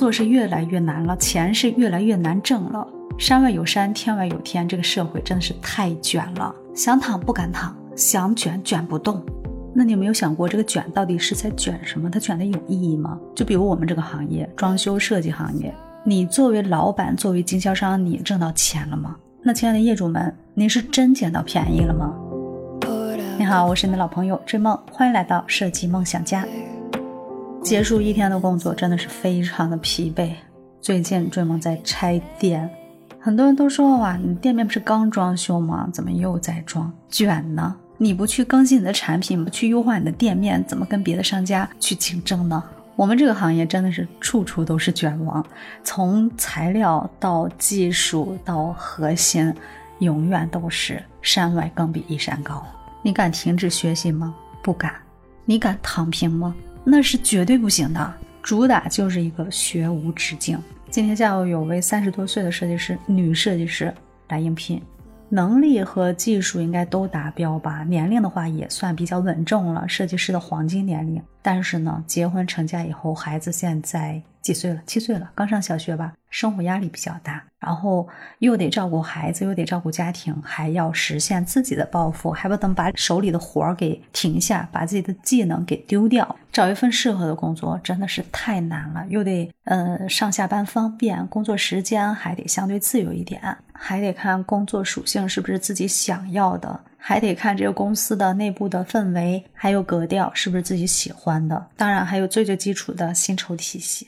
作是越来越难了，钱是越来越难挣了。山外有山，天外有天，这个社会真的是太卷了，想躺不敢躺，想卷卷不动。那你有没有想过，这个卷到底是在卷什么？它卷的有意义吗？就比如我们这个行业，装修设计行业，你作为老板，作为经销商，你挣到钱了吗？那亲爱的业主们，您是真捡到便宜了吗？你好，我是你的老朋友追梦，欢迎来到设计梦想家。结束一天的工作，真的是非常的疲惫。最近追梦在拆店。很多人都说哇，你店面不是刚装修吗？怎么又在装卷呢？你不去更新你的产品，不去优化你的店面，怎么跟别的商家去竞争呢？我们这个行业真的是处处都是卷王，从材料到技术到核心，永远都是山外更比一山高。你敢停止学习吗？不敢。你敢躺平吗？那是绝对不行的。主打就是一个学无止境。今天下午有位三十多岁的设计师，女设计师来应聘，能力和技术应该都达标吧？年龄的话也算比较稳重了，设计师的黄金年龄。但是呢，结婚成家以后，孩子现在几岁了？七岁了，刚上小学吧。生活压力比较大，然后又得照顾孩子，又得照顾家庭，还要实现自己的抱负，还不等把手里的活儿给停下，把自己的技能给丢掉。找一份适合的工作真的是太难了，又得呃上下班方便，工作时间还得相对自由一点，还得看工作属性是不是自己想要的，还得看这个公司的内部的氛围，还有格调是不是自己喜欢的，当然还有最最基础的薪酬体系。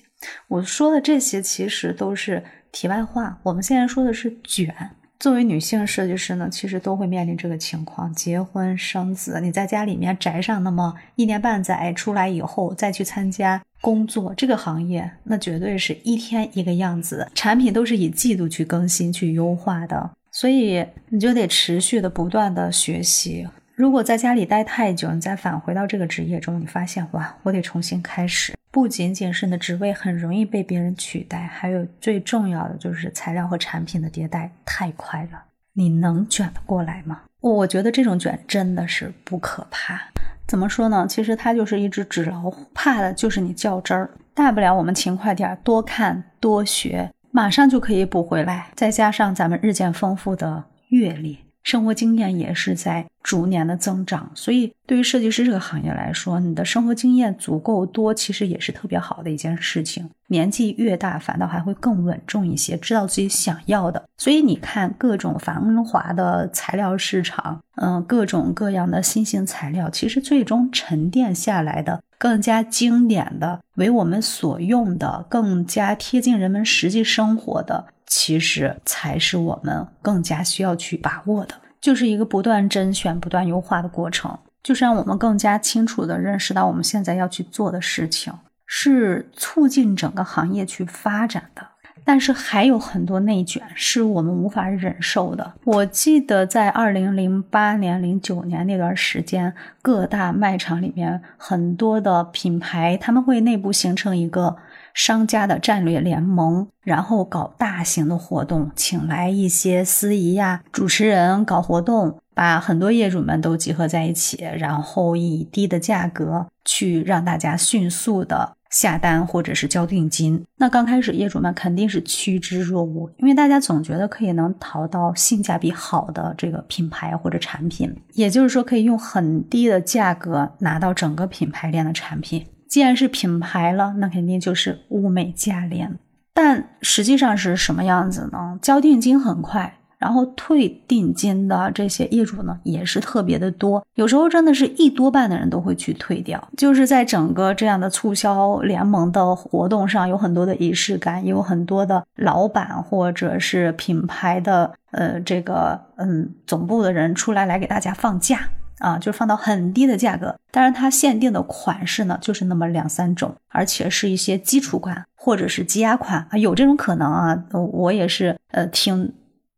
我说的这些其实都是题外话，我们现在说的是卷。作为女性设计师呢，其实都会面临这个情况：结婚生子，你在家里面宅上那么一年半载，出来以后再去参加工作，这个行业那绝对是一天一个样子，产品都是以季度去更新、去优化的，所以你就得持续的、不断的学习。如果在家里待太久，你再返回到这个职业中，你发现哇，我得重新开始。不仅仅是你的职位很容易被别人取代，还有最重要的就是材料和产品的迭代太快了，你能卷得过来吗？我觉得这种卷真的是不可怕。怎么说呢？其实它就是一只纸老虎，怕的就是你较真儿。大不了我们勤快点，多看多学，马上就可以补回来。再加上咱们日渐丰富的阅历。生活经验也是在逐年的增长，所以对于设计师这个行业来说，你的生活经验足够多，其实也是特别好的一件事情。年纪越大，反倒还会更稳重一些，知道自己想要的。所以你看，各种繁华的材料市场，嗯，各种各样的新型材料，其实最终沉淀下来的、更加经典的、为我们所用的、更加贴近人们实际生活的。其实才是我们更加需要去把握的，就是一个不断甄选、不断优化的过程，就是让我们更加清楚地认识到我们现在要去做的事情是促进整个行业去发展的。但是还有很多内卷是我们无法忍受的。我记得在二零零八年、零九年那段时间，各大卖场里面很多的品牌，他们会内部形成一个。商家的战略联盟，然后搞大型的活动，请来一些司仪呀、主持人搞活动，把很多业主们都集合在一起，然后以低的价格去让大家迅速的下单或者是交定金。那刚开始业主们肯定是趋之若鹜，因为大家总觉得可以能淘到性价比好的这个品牌或者产品，也就是说可以用很低的价格拿到整个品牌链的产品。既然是品牌了，那肯定就是物美价廉。但实际上是什么样子呢？交定金很快，然后退定金的这些业主呢，也是特别的多。有时候真的是一多半的人都会去退掉。就是在整个这样的促销联盟的活动上，有很多的仪式感，也有很多的老板或者是品牌的呃这个嗯总部的人出来来给大家放假。啊，就放到很低的价格，当然它限定的款式呢，就是那么两三种，而且是一些基础款或者是积压款啊，有这种可能啊。我也是呃听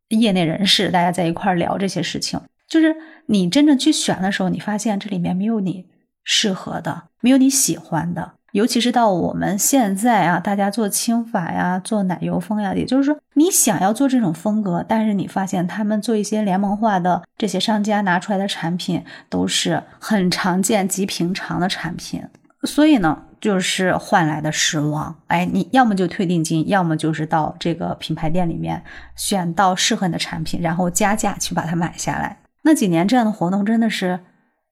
业内人士大家在一块儿聊这些事情，就是你真正去选的时候，你发现这里面没有你适合的，没有你喜欢的。尤其是到我们现在啊，大家做轻法呀，做奶油风呀，也就是说，你想要做这种风格，但是你发现他们做一些联盟化的这些商家拿出来的产品，都是很常见、及平常的产品。所以呢，就是换来的失望。哎，你要么就退定金，要么就是到这个品牌店里面选到适合你的产品，然后加价去把它买下来。那几年这样的活动真的是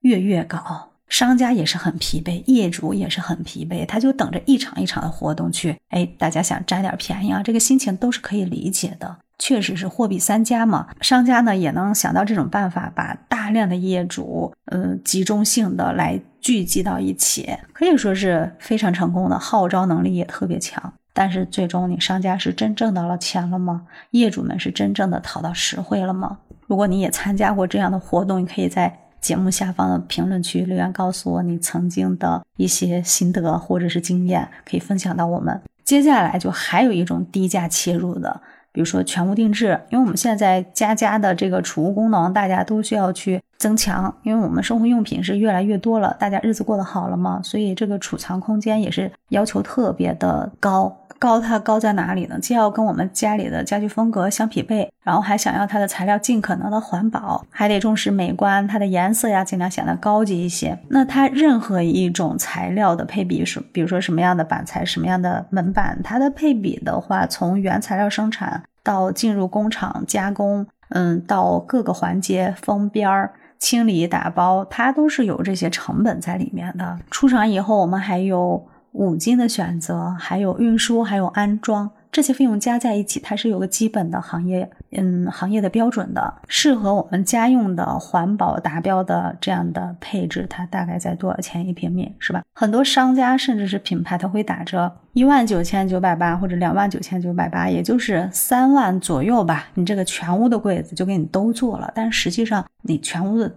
月月搞。商家也是很疲惫，业主也是很疲惫，他就等着一场一场的活动去，哎，大家想占点便宜啊，这个心情都是可以理解的。确实是货比三家嘛，商家呢也能想到这种办法，把大量的业主，呃，集中性的来聚集到一起，可以说是非常成功的，号召能力也特别强。但是最终你商家是真挣到了钱了吗？业主们是真正的讨到实惠了吗？如果你也参加过这样的活动，你可以在。节目下方的评论区留言，告诉我你曾经的一些心得或者是经验，可以分享到我们。接下来就还有一种低价切入的，比如说全屋定制，因为我们现在家家的这个储物功能，大家都需要去增强，因为我们生活用品是越来越多了，大家日子过得好了嘛，所以这个储藏空间也是要求特别的高。高它高在哪里呢？既要跟我们家里的家具风格相匹配，然后还想要它的材料尽可能的环保，还得重视美观，它的颜色呀尽量显得高级一些。那它任何一种材料的配比，是比如说什么样的板材、什么样的门板，它的配比的话，从原材料生产到进入工厂加工，嗯，到各个环节封边儿、清理、打包，它都是有这些成本在里面的。出厂以后，我们还有。五金的选择，还有运输，还有安装，这些费用加在一起，它是有个基本的行业，嗯，行业的标准的，适合我们家用的环保达标的这样的配置，它大概在多少钱一平米，是吧？很多商家甚至是品牌，它会打折，一万九千九百八或者两万九千九百八，也就是三万左右吧。你这个全屋的柜子就给你都做了，但实际上你全屋的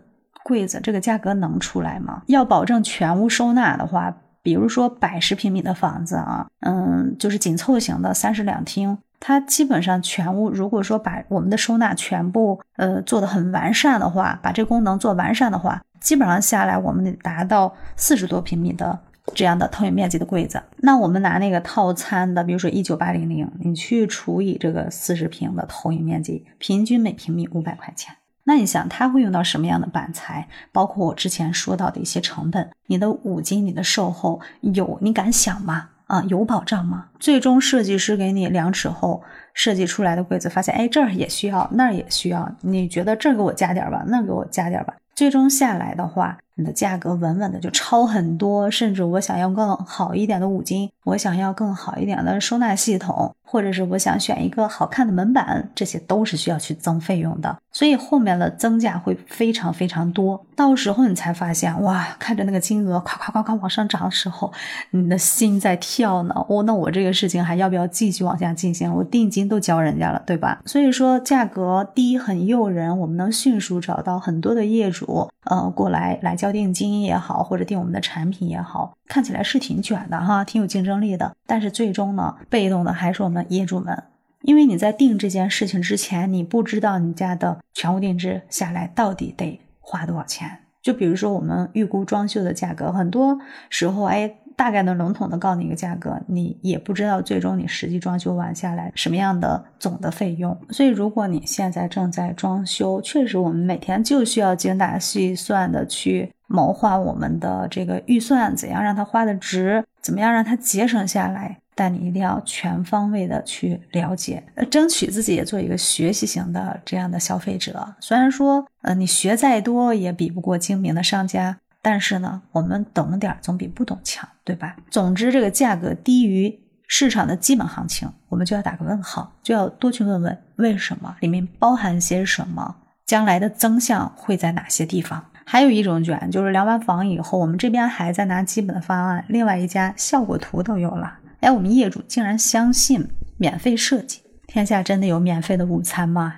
柜子这个价格能出来吗？要保证全屋收纳的话。比如说百十平米的房子啊，嗯，就是紧凑型的三室两厅，它基本上全屋，如果说把我们的收纳全部呃做的很完善的话，把这功能做完善的话，基本上下来我们得达到四十多平米的这样的投影面积的柜子。那我们拿那个套餐的，比如说一九八零零，你去除以这个四十平的投影面积，平均每平米五百块钱。那你想，他会用到什么样的板材？包括我之前说到的一些成本，你的五金、你的售后有，你敢想吗？啊，有保障吗？最终设计师给你量尺后设计出来的柜子，发现哎这儿也需要，那儿也需要，你觉得这儿给我加点吧，那儿给我加点吧，最终下来的话。你的价格稳稳的就超很多，甚至我想要更好一点的五金，我想要更好一点的收纳系统，或者是我想选一个好看的门板，这些都是需要去增费用的。所以后面的增价会非常非常多，到时候你才发现，哇，看着那个金额夸夸夸夸往上涨的时候，你的心在跳呢。哦，那我这个事情还要不要继续往下进行？我定金都交人家了，对吧？所以说价格低很诱人，我们能迅速找到很多的业主，呃，过来来交定金也好，或者定我们的产品也好，看起来是挺卷的哈，挺有竞争力的。但是最终呢，被动的还是我们业主们。因为你在定这件事情之前，你不知道你家的全屋定制下来到底得花多少钱。就比如说我们预估装修的价格，很多时候哎，大概能笼统的告诉你一个价格，你也不知道最终你实际装修完下来什么样的总的费用。所以如果你现在正在装修，确实我们每天就需要精打细算的去谋划我们的这个预算，怎样让它花的值，怎么样让它节省下来。但你一定要全方位的去了解，呃，争取自己也做一个学习型的这样的消费者。虽然说，呃，你学再多也比不过精明的商家，但是呢，我们懂点总比不懂强，对吧？总之，这个价格低于市场的基本行情，我们就要打个问号，就要多去问问为什么，里面包含些什么，将来的增项会在哪些地方？还有一种卷，就是量完房以后，我们这边还在拿基本的方案，另外一家效果图都有了。哎，我们业主竟然相信免费设计？天下真的有免费的午餐吗？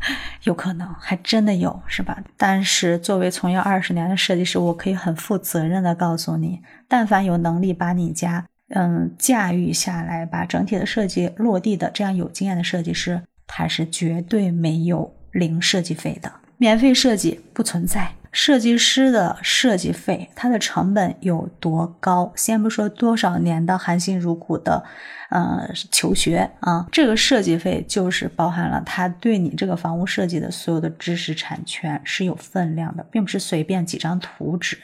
有可能，还真的有，是吧？但是作为从业二十年的设计师，我可以很负责任的告诉你，但凡有能力把你家嗯驾驭下来，把整体的设计落地的这样有经验的设计师，他是绝对没有零设计费的，免费设计不存在。设计师的设计费，它的成本有多高？先不说多少年的含辛茹苦的。呃，求学啊，这个设计费就是包含了他对你这个房屋设计的所有的知识产权是有分量的，并不是随便几张图纸。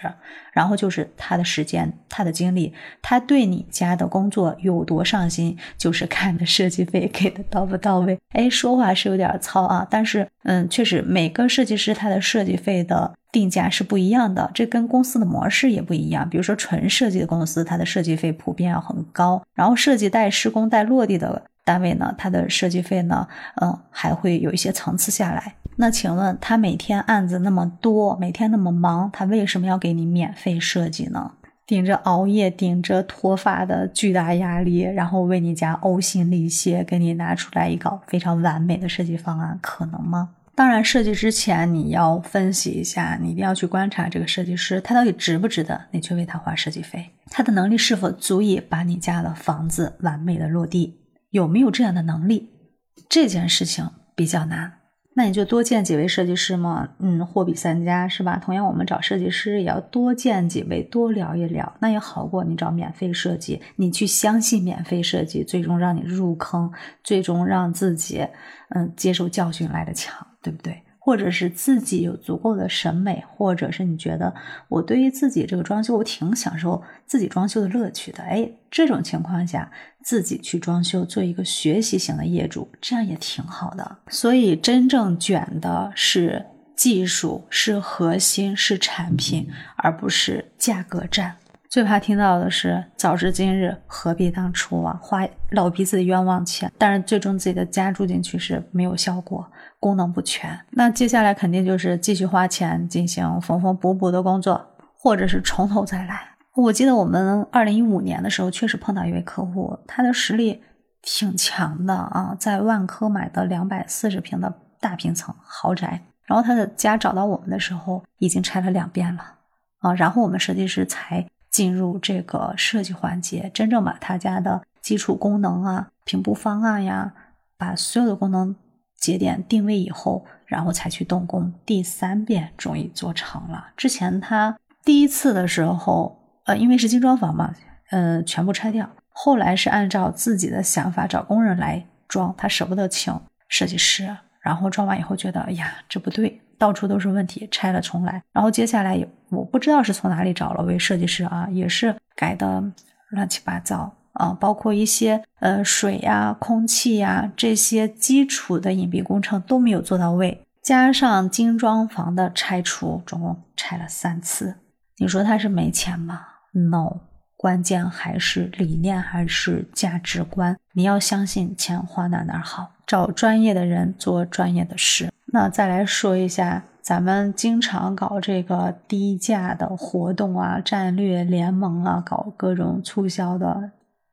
然后就是他的时间、他的精力，他对你家的工作有多上心，就是看的设计费给的到不到位。哎，说话是有点糙啊，但是嗯，确实每个设计师他的设计费的。定价是不一样的，这跟公司的模式也不一样。比如说纯设计的公司，它的设计费普遍要很高。然后设计带施工带落地的单位呢，它的设计费呢，嗯，还会有一些层次下来。那请问他每天案子那么多，每天那么忙，他为什么要给你免费设计呢？顶着熬夜、顶着脱发的巨大压力，然后为你家呕心沥血，给你拿出来一个非常完美的设计方案，可能吗？当然，设计之前你要分析一下，你一定要去观察这个设计师，他到底值不值得你去为他花设计费？他的能力是否足以把你家的房子完美的落地？有没有这样的能力？这件事情比较难。那你就多见几位设计师嘛，嗯，货比三家是吧？同样，我们找设计师也要多见几位，多聊一聊，那也好过你找免费设计，你去相信免费设计，最终让你入坑，最终让自己嗯接受教训来的强，对不对？或者是自己有足够的审美，或者是你觉得我对于自己这个装修，我挺享受自己装修的乐趣的。哎，这种情况下，自己去装修，做一个学习型的业主，这样也挺好的。所以，真正卷的是技术，是核心，是产品，而不是价格战。最怕听到的是“早知今日，何必当初”啊，花老鼻子的冤枉钱，但是最终自己的家住进去是没有效果。功能不全，那接下来肯定就是继续花钱进行缝缝补补的工作，或者是从头再来。我记得我们二零一五年的时候，确实碰到一位客户，他的实力挺强的啊，在万科买的两百四十平的大平层豪宅，然后他的家找到我们的时候，已经拆了两遍了啊，然后我们设计师才进入这个设计环节，真正把他家的基础功能啊、平铺方案呀，把所有的功能。节点定位以后，然后才去动工，第三遍终于做成了。之前他第一次的时候，呃，因为是精装房嘛，呃，全部拆掉。后来是按照自己的想法找工人来装，他舍不得请设计师。然后装完以后觉得，哎呀，这不对，到处都是问题，拆了重来。然后接下来我不知道是从哪里找了位设计师啊，也是改的乱七八糟。啊，包括一些呃水呀、空气呀这些基础的隐蔽工程都没有做到位，加上精装房的拆除，总共拆了三次。你说他是没钱吗？No，关键还是理念，还是价值观。你要相信钱花哪哪好，找专业的人做专业的事。那再来说一下，咱们经常搞这个低价的活动啊、战略联盟啊，搞各种促销的。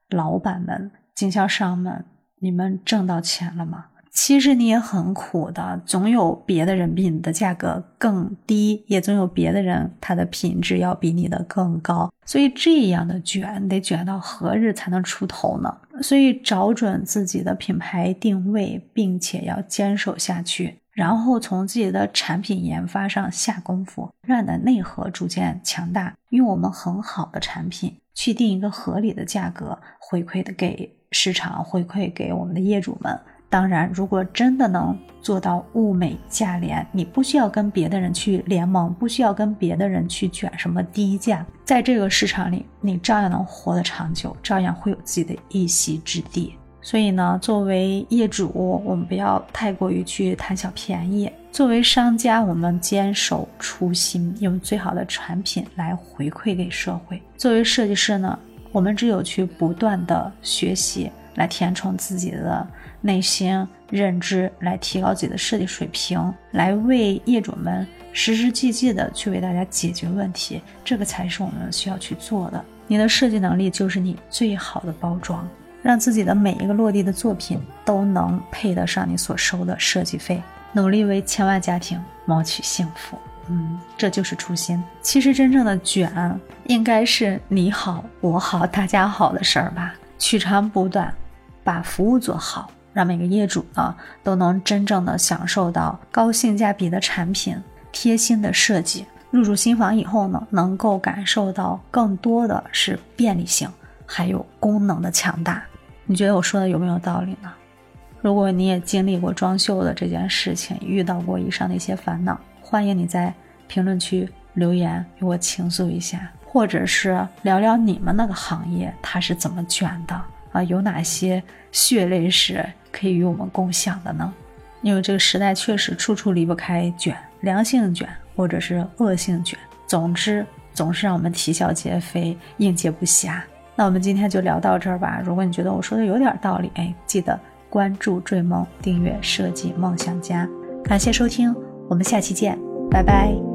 老板们、经销商们，你们挣到钱了吗？其实你也很苦的，总有别的人比你的价格更低，也总有别的人他的品质要比你的更高。所以这样的卷得卷到何日才能出头呢？所以找准自己的品牌定位，并且要坚守下去，然后从自己的产品研发上下功夫，让你的内核逐渐强大，用我们很好的产品。去定一个合理的价格，回馈的给市场，回馈给我们的业主们。当然，如果真的能做到物美价廉，你不需要跟别的人去联盟，不需要跟别的人去卷什么低价，在这个市场里，你照样能活得长久，照样会有自己的一席之地。所以呢，作为业主，我们不要太过于去贪小便宜。作为商家，我们坚守初心，用最好的产品来回馈给社会。作为设计师呢，我们只有去不断的学习，来填充自己的内心认知，来提高自己的设计水平，来为业主们实实际际的去为大家解决问题。这个才是我们需要去做的。你的设计能力就是你最好的包装，让自己的每一个落地的作品都能配得上你所收的设计费。努力为千万家庭谋取幸福，嗯，这就是初心。其实真正的卷，应该是你好我好大家好的事儿吧。取长补短，把服务做好，让每个业主呢都能真正的享受到高性价比的产品、贴心的设计。入住新房以后呢，能够感受到更多的是便利性，还有功能的强大。你觉得我说的有没有道理呢？如果你也经历过装修的这件事情，遇到过以上的一些烦恼，欢迎你在评论区留言与我倾诉一下，或者是聊聊你们那个行业它是怎么卷的啊？有哪些血泪史可以与我们共享的呢？因为这个时代确实处处离不开卷，良性卷或者是恶性卷，总之总是让我们啼笑皆非，应接不暇。那我们今天就聊到这儿吧。如果你觉得我说的有点道理，哎，记得关注追梦，订阅设计梦想家。感谢收听，我们下期见，拜拜。